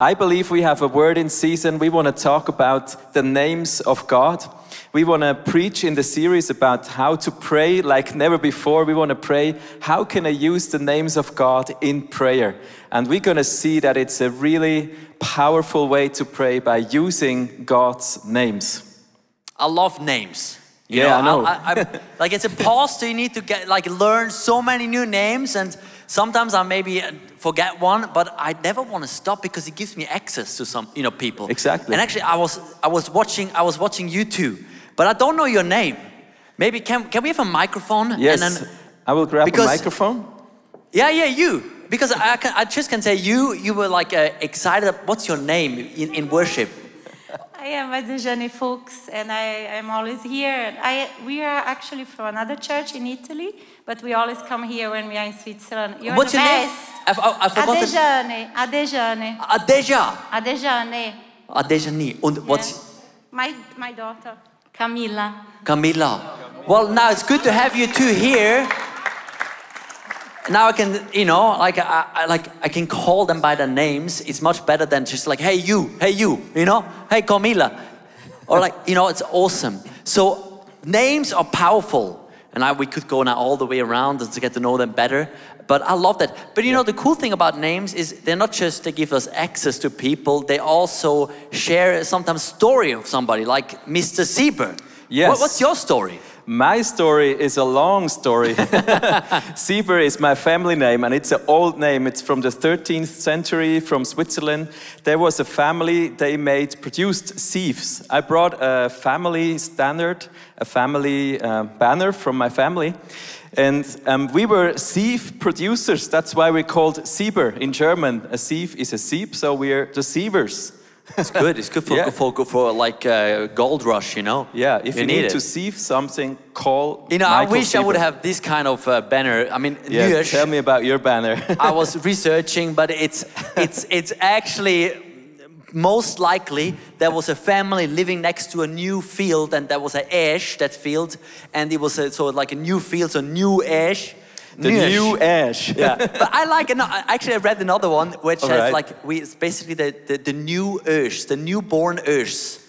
I believe we have a word in season. We want to talk about the names of God. We want to preach in the series about how to pray like never before. We want to pray, how can I use the names of God in prayer? And we're going to see that it's a really powerful way to pray by using God's names. I love names. You Yeah, I know. I, I, like it's a pastor, you need to get like learn so many new names, and sometimes I maybe forget one, but I never want to stop because it gives me access to some, you know, people. Exactly. And actually, I was I was watching I was watching you too, but I don't know your name. Maybe can can we have a microphone? Yes, And then, I will grab because- a microphone. yeah, yeah, you. Because I, can, I just can say you. You were like uh, excited. What's your name in, in worship? I am Adejane Fuchs, and I am always here. I, we are actually from another church in Italy, but we always come here when we are in Switzerland. You're What's the your name? best. I, I, I forgot. Adejane, Adejane, Adeja. Adejane. Adejani. Und what's My, my daughter, Camilla. Camilla. Well, now it's good to have you two here. Now I can, you know, like I, I, like I can call them by their names. It's much better than just like, hey you, hey you, you know, hey Camila, or like, you know, it's awesome. So names are powerful, and I, we could go now all the way around to get to know them better. But I love that. But you know, the cool thing about names is they're not just they give us access to people. They also share sometimes story of somebody, like Mr. Sieber. Yes. What- what's your story? My story is a long story. Sieber is my family name, and it's an old name. It's from the 13th century from Switzerland. There was a family, they made, produced sieves. I brought a family standard, a family uh, banner from my family. And um, we were sieve producers. That's why we're called Sieber in German. A sieve is a sieve, so we're the sievers. It's good. It's good for Yeah. for, for, like uh, gold rush, you know. Yeah, if you, need, it. to see something, call. You know, I Michael wish I would have this kind of uh, banner. I mean, Yeah, tell me about your banner. I was researching, but it's it's it's actually most likely there was a family living next to a new field, and there was a ash that field, and it was a, so like a new field, so new ash. The new ash. yeah, but I like ano- actually I read another one which All has right. like we it's basically the, the, the new Earth, the newborn Earth.